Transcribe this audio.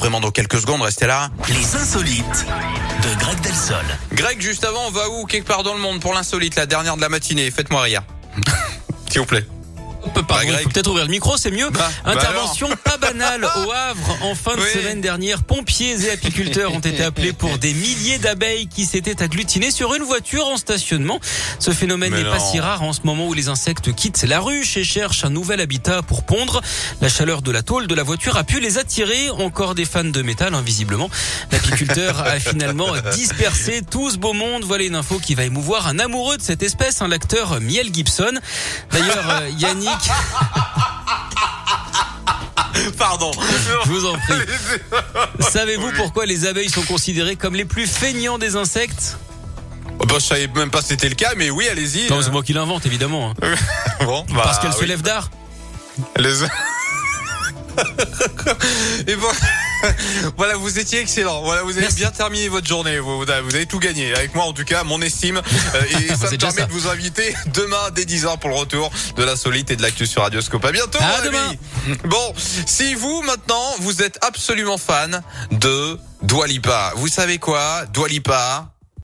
vraiment dans quelques secondes, restez là. Les insolites de Greg Delsol. Greg, juste avant, on va où? Quelque part dans le monde pour l'insolite, la dernière de la matinée. Faites-moi rire. S'il vous plaît. Pardon, Bah, il faut peut-être ouvrir le micro, c'est mieux. Bah, bah Intervention pas banale au Havre en fin de Oui. semaine dernière. Pompiers et apiculteurs ont été appelés pour des milliers d'abeilles qui s'étaient agglutinées sur une voiture en stationnement. Ce phénomène n'est pas si rare en ce moment où les insectes quittent la ruche et cherchent un nouvel habitat pour pondre. La chaleur de la tôle de la voiture a pu les attirer. Encore des fans de métal, invisiblement. L'apiculteur a finalement dispersé tout ce beau monde. Voilà une info qui va émouvoir un amoureux de cette espèce, un l'acteur Miel Gibson. D'ailleurs, euh, Pardon. je vous en prie. Savez-vous pourquoi les abeilles sont considérées comme les plus feignants des insectes? Oh, bah, je savais même pas si c'était le cas, mais oui, allez-y. Non, c'est moi qui l'invente, évidemment. hein. Bon, bah, Parce qu'elles se oui. lèvent d'art. Les... Et bon, voilà, vous étiez excellent. Voilà, vous avez Merci. bien terminé votre journée. Vous, vous avez tout gagné. Avec moi, en tout cas, mon estime. Euh, et ça C'est me permet ça. de vous inviter demain dès 10h pour le retour de l'insolite et de l'actu sur Radioscope. À bientôt, À demain. Bon, si vous, maintenant, vous êtes absolument fan de Dwalipa, vous savez quoi? Dwalipa,